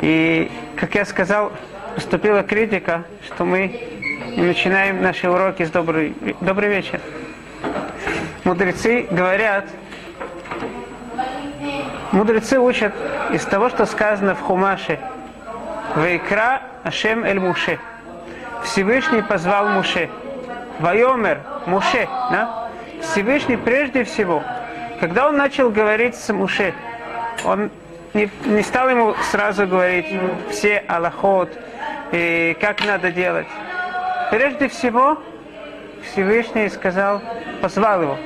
И, как я сказал, поступила критика, что мы не начинаем наши уроки с добрый, добрый вечер. Мудрецы говорят, мудрецы учат из того, что сказано в Хумаше. Вайкра Ашем Эль Муше. Всевышний позвал Муше. Вайомер Муше. Да? Всевышний прежде всего, когда он начал говорить с Муше, он не, не стал ему сразу говорить все аллахот, и как надо делать. Прежде всего, Всевышний сказал, позвал его,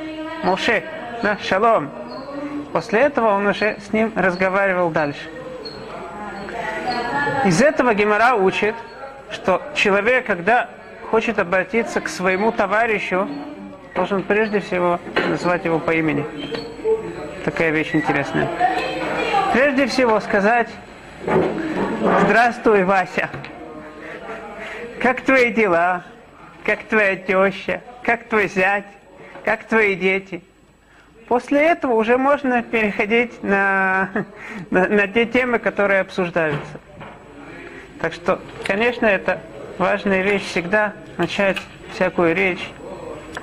Муше, да, шалом. После этого он уже с ним разговаривал дальше. Из этого Гемора учит, что человек, когда хочет обратиться к своему товарищу, должен прежде всего назвать его по имени. Такая вещь интересная. Прежде всего сказать «Здравствуй, Вася! Как твои дела? Как твоя теща? Как твой зять? Как твои дети?» После этого уже можно переходить на, на, на те темы, которые обсуждаются. Так что, конечно, это важная вещь всегда начать всякую речь.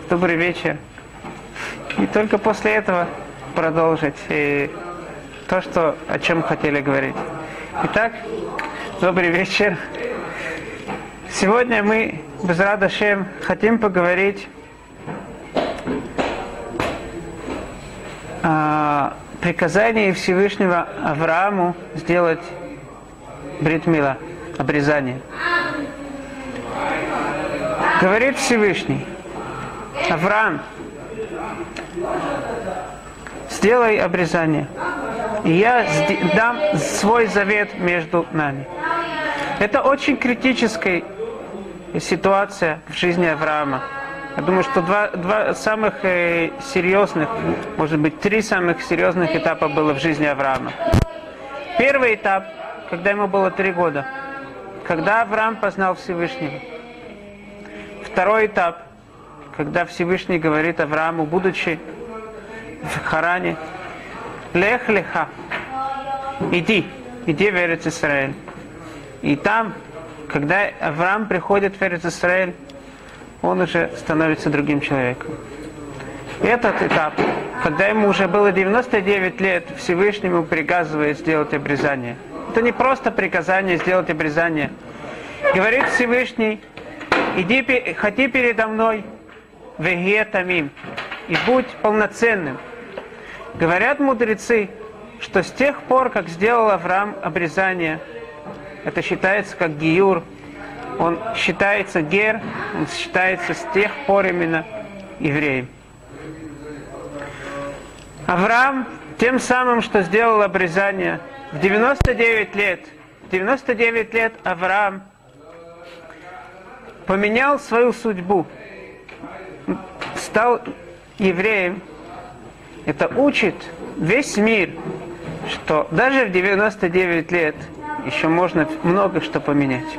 Добрый вечер. И только после этого продолжить то, что, о чем хотели говорить. Итак, добрый вечер. Сегодня мы, без радошем, хотим поговорить о приказании Всевышнего Аврааму сделать бритмила, обрезание. Говорит Всевышний, Авраам, сделай обрезание, я дам свой завет между нами. Это очень критическая ситуация в жизни Авраама. Я думаю, что два, два самых э, серьезных, может быть, три самых серьезных этапа было в жизни Авраама. Первый этап, когда ему было три года, когда Авраам познал Всевышнего. Второй этап, когда Всевышний говорит Аврааму, будучи в Харане, Лех леха, иди, иди в Эрец Исраэль. И там, когда Авраам приходит в Эрец Исраэль, он уже становится другим человеком. Этот этап, когда ему уже было 99 лет, Всевышнему приказывает сделать обрезание. Это не просто приказание сделать обрезание. Говорит Всевышний, иди, ходи передо мной, веге тамим, и будь полноценным. Говорят мудрецы, что с тех пор, как сделал Авраам обрезание, это считается как гиюр, он считается гер, он считается с тех пор именно евреем. Авраам тем самым, что сделал обрезание, в 99 лет, в 99 лет Авраам поменял свою судьбу, стал евреем. Это учит весь мир, что даже в 99 лет еще можно много что поменять.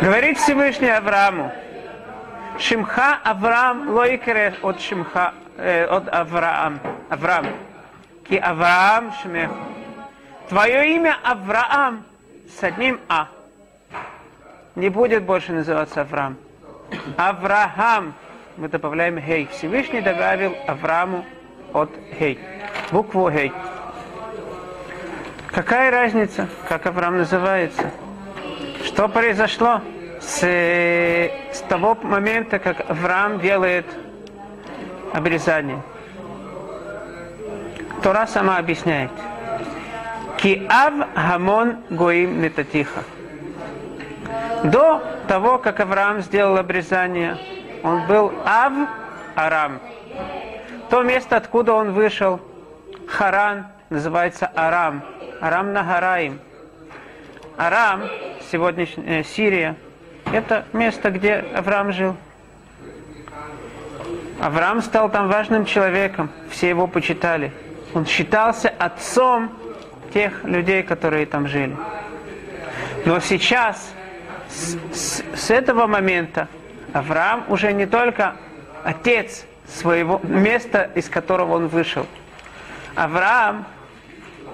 Говорит Всевышний Аврааму, Шимха Авраам лойкере от Шимха, э, от Авраам. Авраам. Ки Авраам Шмех. Твое имя Авраам с одним А. Не будет больше называться Авраам. Авраам. Мы добавляем Хей. Всевышний добавил Аврааму от Хей. Букву Хей. Какая разница, как Авраам называется? Что произошло с, с того момента, как Авраам делает обрезание? Тора сама объясняет. Ки ав хамон гоим нетатиха. До того, как Авраам сделал обрезание, он был ав Арам. То место, откуда он вышел, Харан, называется Арам. Арам Нагараим. Арам, сегодняшняя э, Сирия, это место, где Авраам жил. Авраам стал там важным человеком, все его почитали. Он считался отцом тех людей, которые там жили. Но сейчас, с, с, с этого момента, Авраам уже не только отец своего места, из которого он вышел. Авраам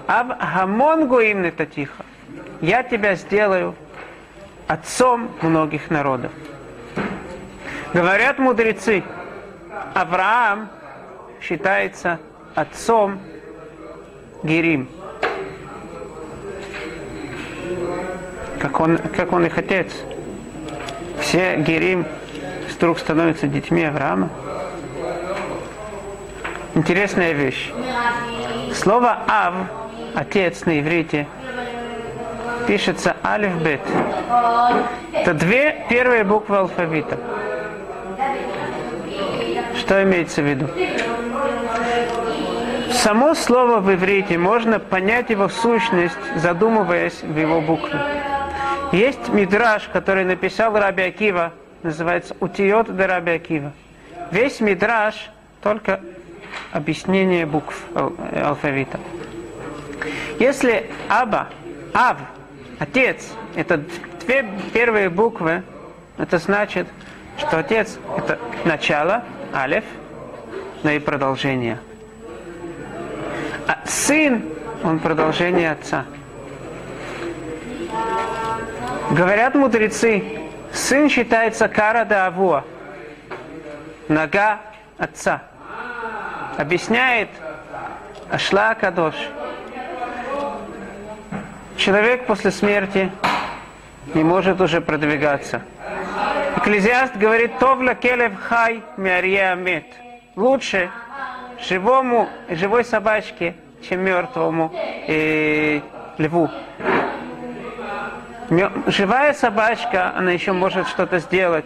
Ав гамон гуим нетатиха. Я тебя сделаю отцом многих народов. Говорят мудрецы, Авраам считается отцом Герим. Как он, как он их отец. Все Герим вдруг становятся детьми Авраама. Интересная вещь. Слово Ав, отец на иврите, пишется алиф бет. Это две первые буквы алфавита. Что имеется в виду? Само слово в иврите можно понять его сущность, задумываясь в его буквы. Есть мидраж, который написал Раби Акива, называется «Утиот де Раби Акива». Весь мидраж только объяснение букв алфавита. Если Аба, Ав, отец, это две первые буквы, это значит, что отец это начало, алеф, но и продолжение. А сын, он продолжение отца. Говорят мудрецы, сын считается кара да авуа, нога отца. Объясняет Ашла Кадош. Человек после смерти не может уже продвигаться. Экклезиаст говорит, Товля келев хай миарья мет. Лучше живому, живой собачке, чем мертвому э, льву. Живая собачка, она еще может что-то сделать.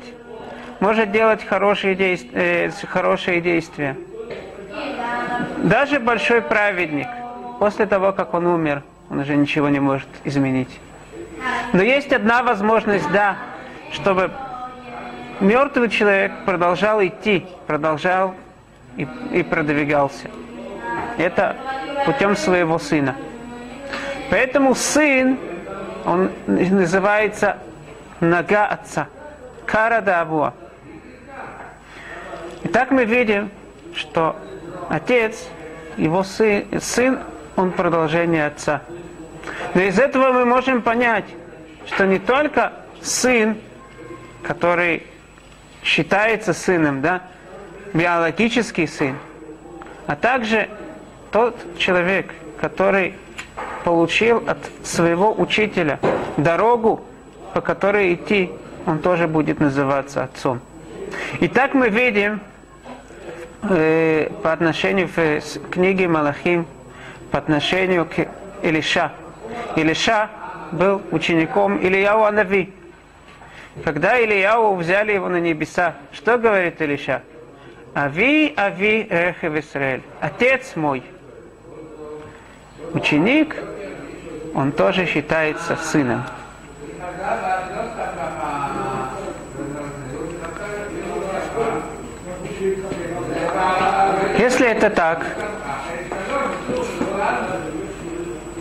Может делать хорошие, действия, э, хорошие действия. Даже большой праведник, после того, как он умер, он уже ничего не может изменить. Но есть одна возможность, да, чтобы мертвый человек продолжал идти, продолжал и, и продвигался. Это путем своего сына. Поэтому сын, он называется нога отца. Кара Давуа. Итак, мы видим, что отец, его сын, сын, он продолжение отца. Но из этого мы можем понять, что не только сын, который считается сыном, да, биологический сын, а также тот человек, который получил от своего учителя дорогу, по которой идти, он тоже будет называться отцом. И так мы видим э, по отношению к книге Малахим, по отношению к Илиша. Илиша был учеником Ильяу Анави. Когда Ильяу взяли его на небеса, что говорит Илиша? Ави, ави, рехев Исраэль. Отец мой. Ученик, он тоже считается сыном. Если это так,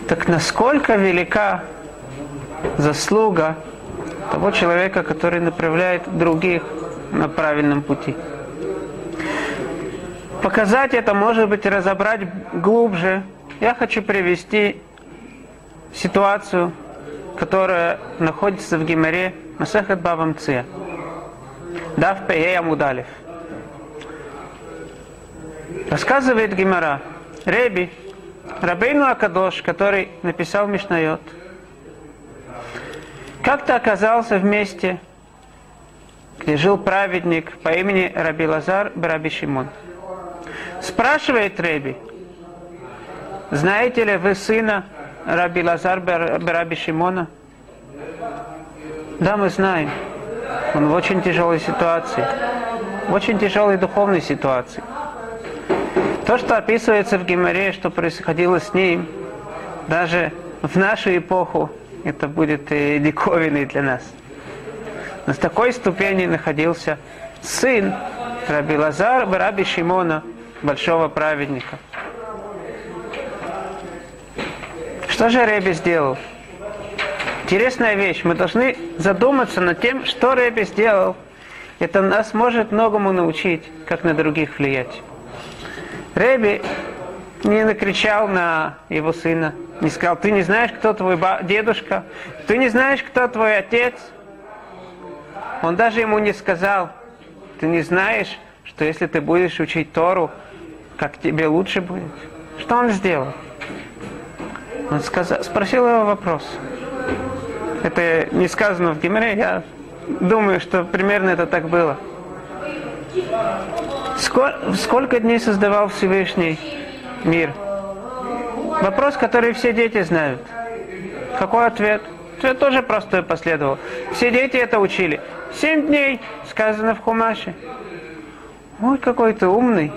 так насколько велика заслуга того человека, который направляет других на правильном пути. Показать это, может быть, разобрать глубже. Я хочу привести ситуацию, которая находится в Гимаре Масахат Бабам Ция. Дав Пея Мудалев. Рассказывает Гимара, Реби, Рабейну Акадош, который написал Мишнайот, как-то оказался в месте, где жил праведник по имени Раби Лазар Браби Шимон. Спрашивает Реби, знаете ли вы сына Раби Лазар Браби Шимона? Да, мы знаем. Он в очень тяжелой ситуации, в очень тяжелой духовной ситуации. То, что описывается в Гимаре, что происходило с ним, даже в нашу эпоху, это будет и диковиной для нас. На такой ступени находился сын Раби Лазар, Раби Шимона, большого праведника. Что же Реби сделал? Интересная вещь. Мы должны задуматься над тем, что Реби сделал. Это нас может многому научить, как на других влиять. Реби не накричал на его сына, Не сказал, ты не знаешь, кто твой дедушка, ты не знаешь, кто твой отец. Он даже ему не сказал, ты не знаешь, что если ты будешь учить Тору, как тебе лучше будет. Что он сделал? Он сказал, спросил его вопрос. Это не сказано в Гимре, я думаю, что примерно это так было. Сколько, сколько дней создавал Всевышний мир? Вопрос, который все дети знают. Какой ответ? Ответ тоже простой последовал. Все дети это учили. Семь дней сказано в Хумаше. Ой, какой ты умный.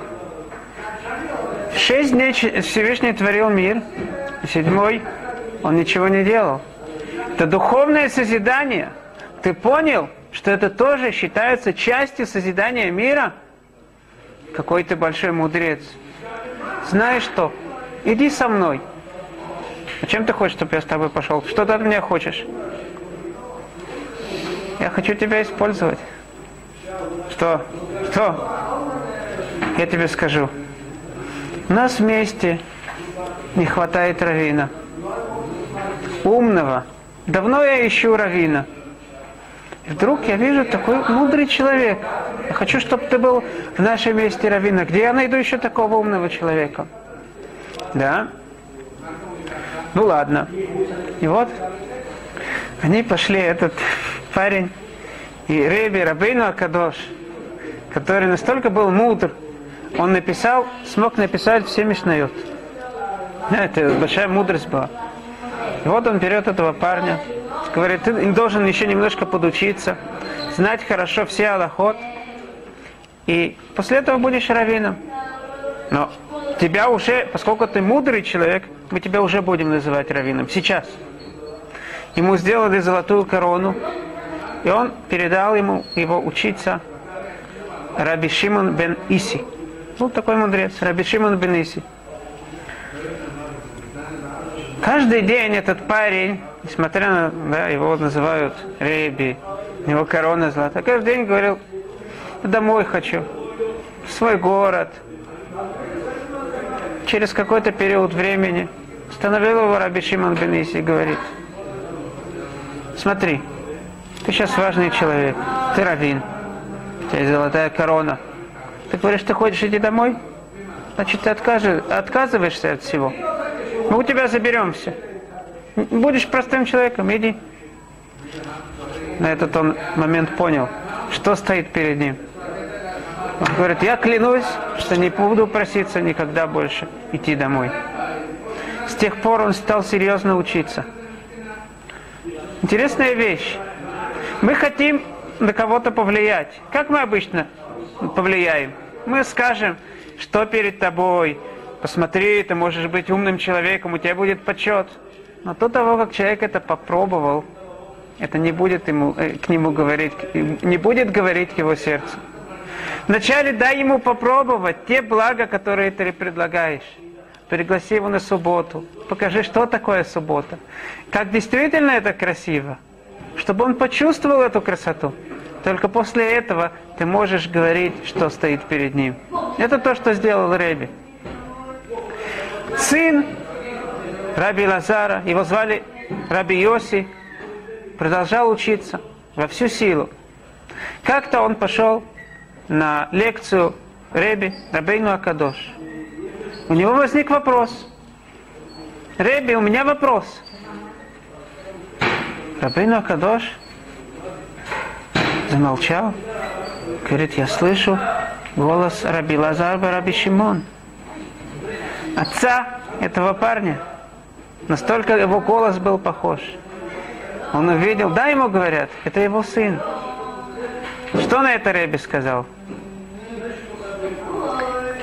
Шесть дней Всевышний творил мир. Седьмой он ничего не делал. Это духовное созидание. Ты понял, что это тоже считается частью созидания мира? Какой ты большой мудрец. Знаешь что? Иди со мной. А чем ты хочешь, чтобы я с тобой пошел? Что ты от меня хочешь? Я хочу тебя использовать. Что? Что? Я тебе скажу. У нас вместе не хватает равина. Умного. Давно я ищу равина. И вдруг я вижу такой мудрый человек. Я хочу, чтобы ты был в нашем месте равина. Где я найду еще такого умного человека? Да? Ну ладно. И вот они пошли, этот парень и Реби Рабейну Акадош, который настолько был мудр, он написал, смог написать все Мишнайот. Это большая мудрость была. И вот он берет этого парня, говорит, ты должен еще немножко подучиться, знать хорошо все Аллахот, и после этого будешь раввином. Но тебя уже, поскольку ты мудрый человек, мы тебя уже будем называть раввином. Сейчас. Ему сделали золотую корону, и он передал ему его учиться Раби Шимон бен Иси. Был такой мудрец, Раби Шимон бен Иси. Каждый день этот парень, несмотря на, да, его называют Реби, его корона золотая, каждый день говорил, домой хочу, в свой город. Через какой-то период времени остановил его Раби Шимон бен Иси и говорит, смотри, ты сейчас важный человек, ты раввин, у тебя золотая корона. Ты говоришь, ты хочешь идти домой? Значит, ты отказываешься от всего. Мы у тебя заберем все. Будешь простым человеком, иди. На этот он момент понял, что стоит перед ним. Он говорит, я клянусь, что не буду проситься никогда больше идти домой. С тех пор он стал серьезно учиться. Интересная вещь. Мы хотим на кого-то повлиять. Как мы обычно повлияем? Мы скажем, что перед тобой, посмотри, ты можешь быть умным человеком, у тебя будет почет. Но до того, как человек это попробовал, это не будет ему, э, к нему говорить, не будет говорить к его сердцу. Вначале дай ему попробовать те блага, которые ты предлагаешь. Пригласи его на субботу. Покажи, что такое суббота. Как действительно это красиво. Чтобы он почувствовал эту красоту. Только после этого ты можешь говорить, что стоит перед ним. Это то, что сделал Рэби сын Раби Лазара, его звали Раби Йоси, продолжал учиться во всю силу. Как-то он пошел на лекцию Реби Рабейну Акадош. У него возник вопрос. Реби, у меня вопрос. Рабейну Акадош замолчал. Говорит, я слышу голос Раби Лазарба Раби Шимон отца этого парня. Настолько его голос был похож. Он увидел, да, ему говорят, это его сын. Что на это Реби сказал?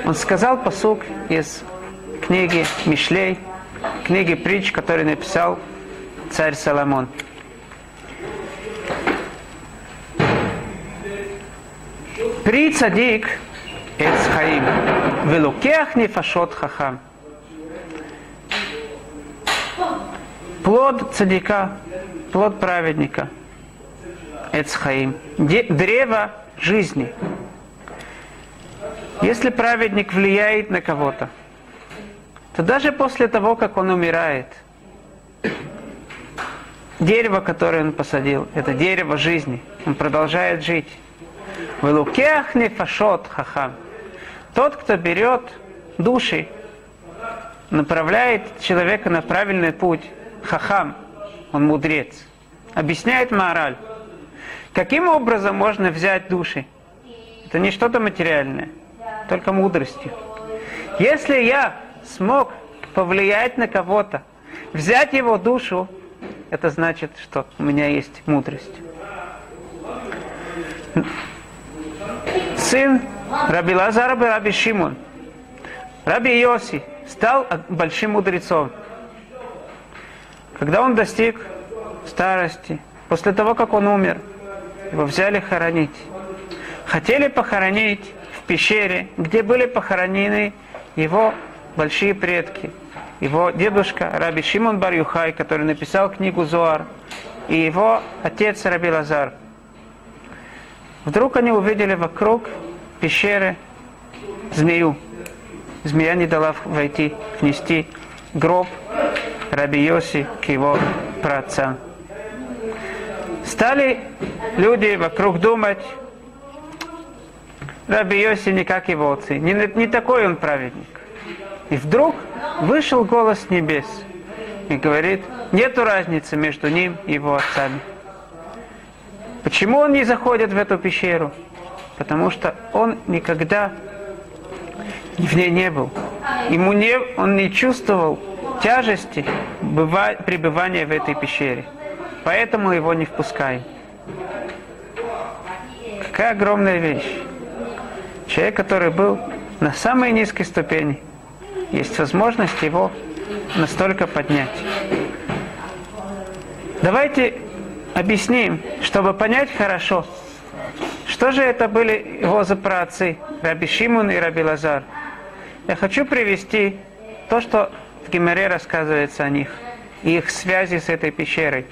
Он сказал посук из книги Мишлей, книги притч, который написал царь Соломон. При цадик Эц Хаим. Велукех нефашот хахам. Плод цадика, плод праведника. Эц Хаим. Древо жизни. Если праведник влияет на кого-то, то даже после того, как он умирает, дерево, которое он посадил, это дерево жизни. Он продолжает жить. Велукех нефашот хахам. Тот, кто берет души, направляет человека на правильный путь, хахам, он мудрец. Объясняет мораль. Каким образом можно взять души? Это не что-то материальное, только мудростью. Если я смог повлиять на кого-то, взять его душу, это значит, что у меня есть мудрость. Сын Раби Лазар Раби Шимон, Раби Йоси, стал большим мудрецом. Когда он достиг старости, после того, как он умер, его взяли хоронить. Хотели похоронить в пещере, где были похоронены его большие предки. Его дедушка Раби Шимон Бар-Юхай, который написал книгу Зоар, и его отец Раби Лазар. Вдруг они увидели вокруг пещеры змею. Змея не дала войти, внести гроб Раби Йоси к его праотцам. Стали люди вокруг думать, Раби Йоси не как его отцы, не, не такой он праведник. И вдруг вышел голос небес и говорит, нету разницы между ним и его отцами. Почему он не заходит в эту пещеру? Потому что он никогда в ней не был. Ему не, он не чувствовал тяжести быва, пребывания в этой пещере. Поэтому его не впускаем. Какая огромная вещь. Человек, который был на самой низкой ступени, есть возможность его настолько поднять. Давайте объясним, чтобы понять хорошо, что же это были его за праотцы, Раби Шимон и Раби Лазар. Я хочу привести то, что в Гимере рассказывается о них и их связи с этой пещерой.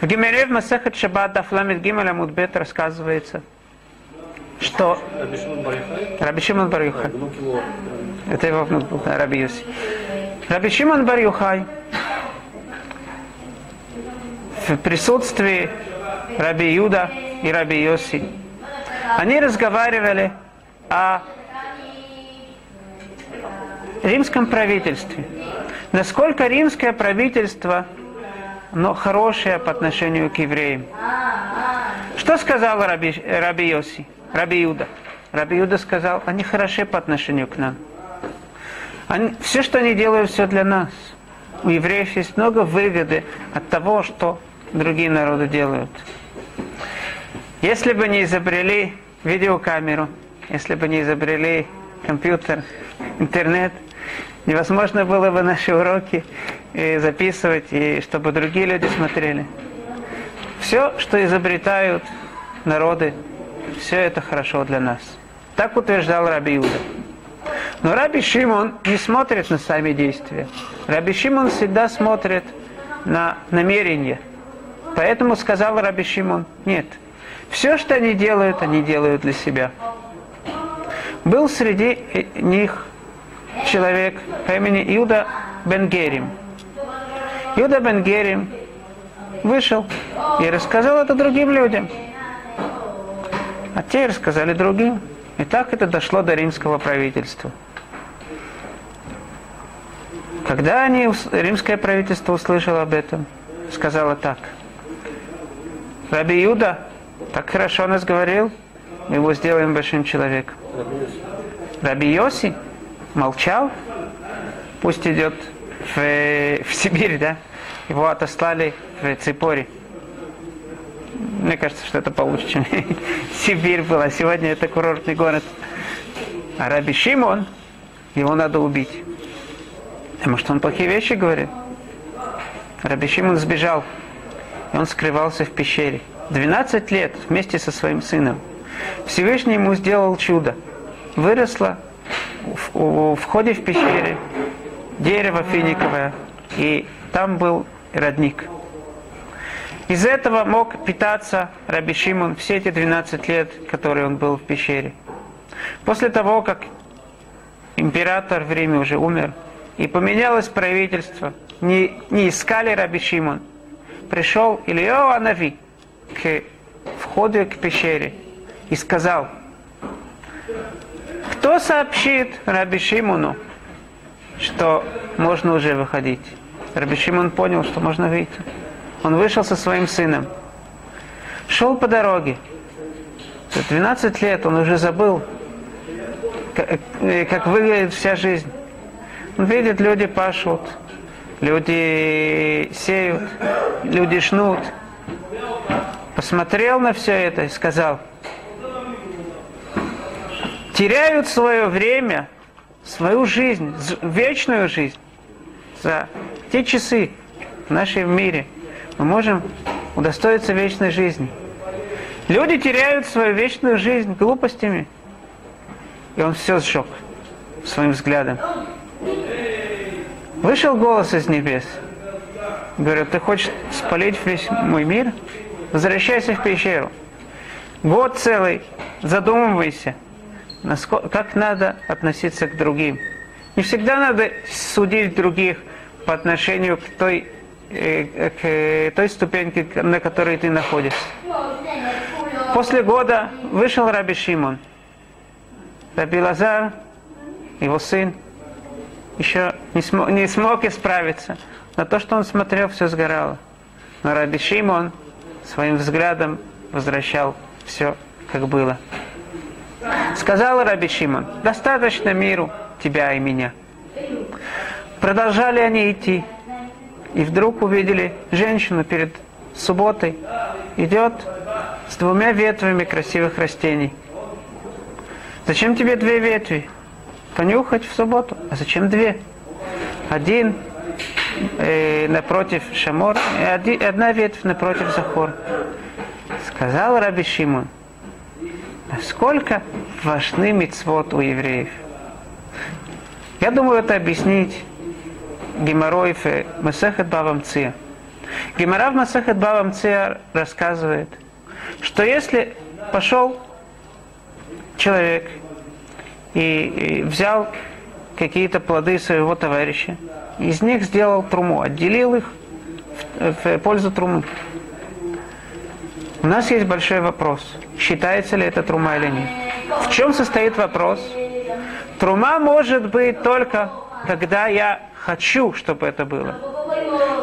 В Гимере в Масахат Шаббат Дафламид Гимель Амудбет рассказывается, что Раби Шимон Бар Юхай. Это его внук был, да, Раби Юси. Раби Шимон Бар Юхай в присутствии Раби Юда и Раби Йоси. Они разговаривали о римском правительстве. Насколько римское правительство но хорошее по отношению к евреям. Что сказал Раби, Раби Йоси, Раби Юда? Раби Юда сказал, они хороши по отношению к нам. Они, все, что они делают, все для нас. У евреев есть много выгоды от того, что другие народы делают. Если бы не изобрели видеокамеру, если бы не изобрели компьютер, интернет, невозможно было бы наши уроки э, записывать, и чтобы другие люди смотрели. Все, что изобретают народы, все это хорошо для нас. Так утверждал Раби Иуда. Но Раби Шимон не смотрит на сами действия. Раби Шимон всегда смотрит на намерение. Поэтому сказал Раби Шимон, нет, все, что они делают, они делают для себя. Был среди них человек по имени Иуда Бенгерим. Иуда Бенгерим вышел и рассказал это другим людям. А те рассказали другим. И так это дошло до римского правительства. Когда они, римское правительство услышало об этом, сказало так. Раби Юда так хорошо нас говорил, мы его сделаем большим человеком. Раби Йоси молчал, пусть идет в, в Сибирь, да? Его отослали в Ципори. Мне кажется, что это получше, чем Сибирь была. Сегодня это курортный город. А Раби Шимон, его надо убить. Потому что он плохие вещи говорит. Раби Шимон сбежал. И он скрывался в пещере. 12 лет вместе со своим сыном. Всевышний ему сделал чудо. Выросло в, в, в входе в пещере дерево финиковое. И там был родник. Из этого мог питаться Раби Шимон все эти 12 лет, которые он был в пещере. После того, как император в Риме уже умер, и поменялось правительство, не, не искали Раби Шимон, пришел Илья Анави к входу к пещере и сказал, кто сообщит Раби Шимону, что можно уже выходить? Раби Шимон понял, что можно выйти. Он вышел со своим сыном. Шел по дороге. 12 лет он уже забыл, как выглядит вся жизнь. Он видит, люди пашут, люди сеют, люди шнут. Посмотрел на все это и сказал, теряют свое время, свою жизнь, вечную жизнь за те часы в нашем мире. Мы можем удостоиться вечной жизни. Люди теряют свою вечную жизнь глупостями. И он все сжег своим взглядом. Вышел голос из небес. Говорит, ты хочешь спалить весь мой мир? Возвращайся в пещеру. Год целый задумывайся, насколько, как надо относиться к другим. Не всегда надо судить других по отношению к той, э, к той ступеньке, на которой ты находишься. После года вышел Раби Шимон. Раби Лазар, его сын, еще не смог, не смог исправиться. На то, что он смотрел, все сгорало. Но Раби Шимон своим взглядом возвращал все, как было. Сказал Раби Шимон, достаточно миру тебя и меня. Продолжали они идти. И вдруг увидели женщину перед субботой. Идет с двумя ветвями красивых растений. Зачем тебе две ветви? Понюхать в субботу. А зачем две? Один э, напротив Шамор, и один, одна ветвь напротив Захор. Сказал Раби Шимон, насколько важны мицвод у евреев. Я думаю, это объяснить Геморроев Масехет Бавам Ция. Гемора в Масехет Бавам Ция рассказывает, что если пошел человек и, взял какие-то плоды своего товарища, из них сделал труму, отделил их в, в пользу трумы. У нас есть большой вопрос, считается ли это трума или нет. В чем состоит вопрос? Трума может быть только, когда я хочу, чтобы это было.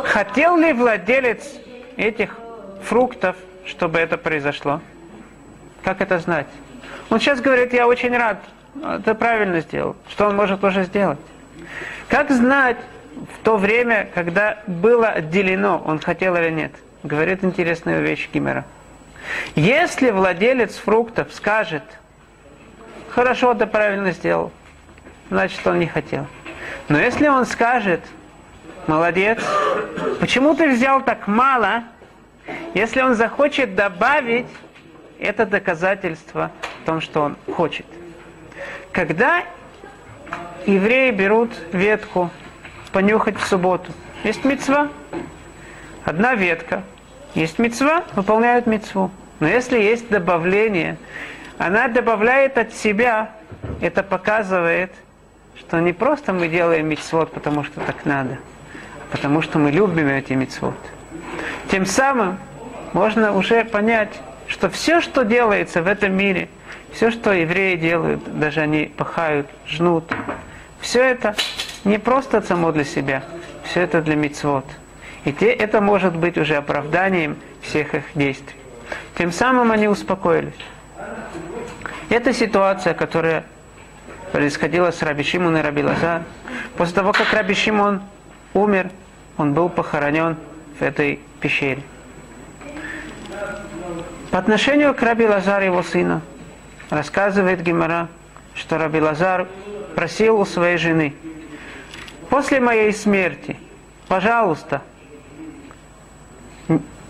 Хотел ли владелец этих фруктов, чтобы это произошло? Как это знать? Он сейчас говорит, я очень рад, это правильно сделал. Что он может уже сделать? Как знать в то время, когда было отделено, он хотел или нет? Говорит интересную вещь Гимера. Если владелец фруктов скажет, хорошо, ты правильно сделал, значит он не хотел. Но если он скажет, молодец, почему ты взял так мало, если он захочет добавить, это доказательство в том, что он хочет. Когда евреи берут ветку понюхать в субботу, есть мецва, одна ветка, есть мецва, выполняют мецву. Но если есть добавление, она добавляет от себя, это показывает, что не просто мы делаем мицвод, потому что так надо, а потому что мы любим эти мицвод. Тем самым можно уже понять, что все, что делается в этом мире, все, что евреи делают, даже они пахают, жнут, все это не просто само для себя, все это для мицвод. И те, это может быть уже оправданием всех их действий. Тем самым они успокоились. Это ситуация, которая происходила с Раби Шимон и Раби Лазар. После того, как Раби Шимон умер, он был похоронен в этой пещере. По отношению к Раби Лазару его сына, рассказывает Гимара, что Раби Лазар просил у своей жены, после моей смерти, пожалуйста,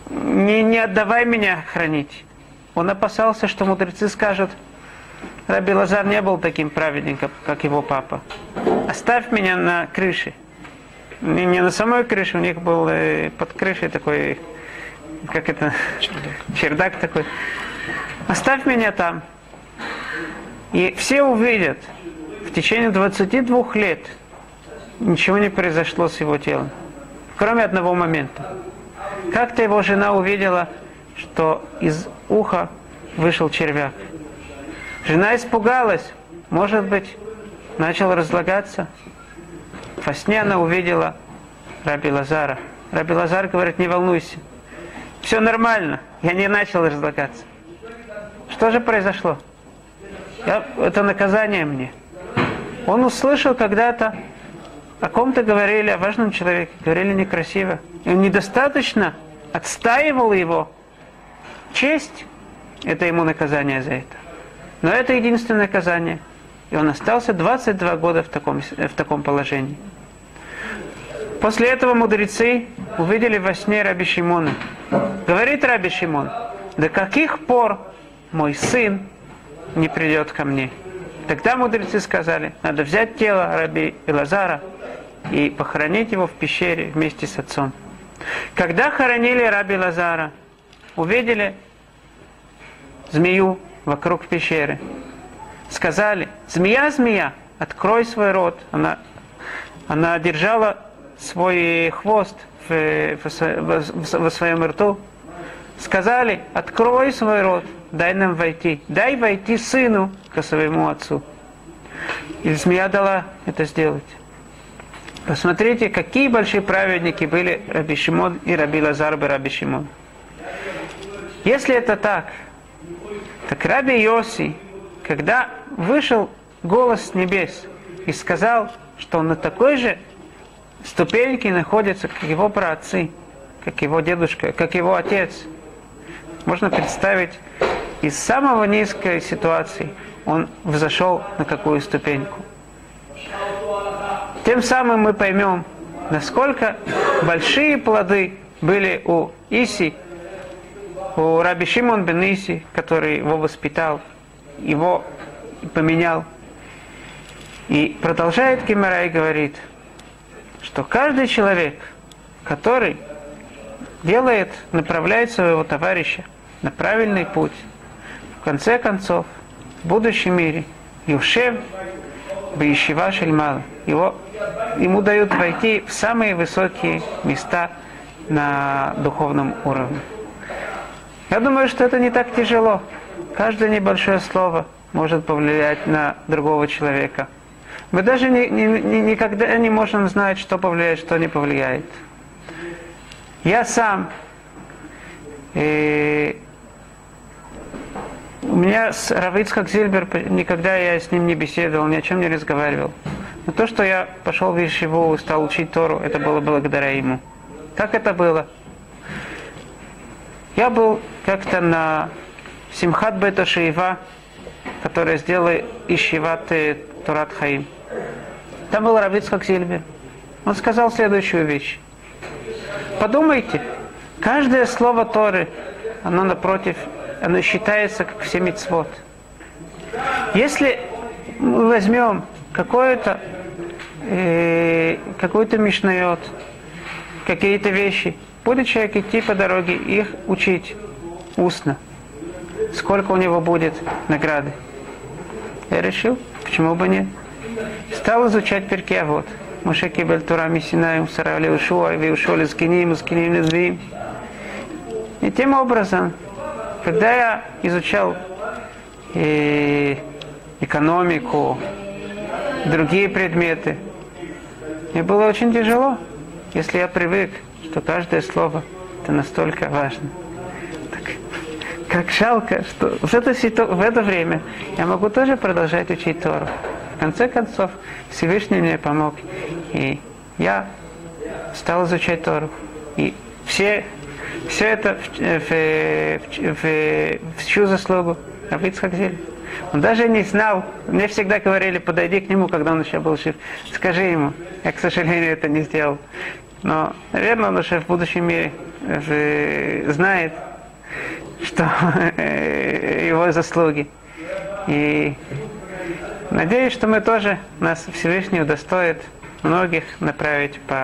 не, не отдавай меня хранить. Он опасался, что мудрецы скажут, Раби Лазар не был таким праведником, как его папа. Оставь меня на крыше. Не, не на самой крыше, у них был э, под крышей такой, как это, чердак. чердак такой. Оставь меня там. И все увидят, в течение 22 лет ничего не произошло с его телом. Кроме одного момента. Как-то его жена увидела, что из уха вышел червяк. Жена испугалась, может быть, начал разлагаться. Во сне она увидела Раби Лазара. Раби Лазар говорит, не волнуйся, все нормально, я не начал разлагаться. Что же произошло? Я, это наказание мне. Он услышал когда-то, о ком-то говорили, о важном человеке, говорили некрасиво. И он недостаточно отстаивал его. Честь – это ему наказание за это. Но это единственное наказание. И он остался 22 года в таком, в таком положении. После этого мудрецы увидели во сне Раби Шимона. Говорит Раби Шимон, до каких пор мой сын не придет ко мне? Тогда мудрецы сказали, надо взять тело Раби Илазара и похоронить его в пещере вместе с отцом. Когда хоронили Раби Лазара, увидели змею вокруг пещеры. Сказали, змея, змея, открой свой рот. Она, она держала свой хвост в, в, в, в своем рту. Сказали, открой свой рот, дай нам войти. Дай войти сыну к своему отцу. И змея дала это сделать. Посмотрите, какие большие праведники были Раби Шимон и Раби Лазар бы Раби Шимон. Если это так, так Раби Йоси, когда вышел голос с небес и сказал, что он на такой же ступеньке находится, как его праотцы, как его дедушка, как его отец, можно представить, из самого низкой ситуации он взошел на какую ступеньку. Тем самым мы поймем, насколько большие плоды были у Иси, у Раби Шимон бен Иси, который его воспитал, его поменял. И продолжает Гимара и говорит, что каждый человек, который делает, направляет своего товарища на правильный путь, в конце концов, в будущем мире, Юшев Баишива Шельмала, его, ему дают войти в самые высокие места на духовном уровне. Я думаю, что это не так тяжело. Каждое небольшое слово может повлиять на другого человека. Мы даже не, не, не, никогда не можем знать, что повлияет, что не повлияет. Я сам, э, у меня с Равицкак Зильбер, никогда я с ним не беседовал, ни о чем не разговаривал. Но то, что я пошел в Ешиву и стал учить Тору, это было благодаря ему. Как это было? Я был как-то на Симхат Бета Шиева, которая сделала Ишиват Турат Хаим. Там был Равицкак Зильбер. Он сказал следующую вещь. Подумайте, каждое слово Торы, оно напротив оно считается как все мецвод. Если мы возьмем какое-то э, какой-то мишнает, какие-то вещи, будет человек идти по дороге их учить устно, сколько у него будет награды. Я решил, почему бы нет. Стал изучать перке, а вот. Моше кибель Тура Мисинаем, Саравли Ушуа, Виушоли Скиним, Скиним Незвим. И тем образом когда я изучал и экономику, другие предметы, мне было очень тяжело, если я привык, что каждое слово это настолько важно. Так, как жалко, что в это, в это время я могу тоже продолжать учить Тору. В конце концов, Всевышний мне помог, и я стал изучать Тору. И все все это в, в, в, в чью заслугу? Равицхак Он даже не знал, мне всегда говорили, подойди к нему, когда он еще был жив, скажи ему. Я, к сожалению, это не сделал. Но, наверное, он уже в будущем мире знает, что его заслуги. И надеюсь, что мы тоже, нас Всевышний удостоит многих направить по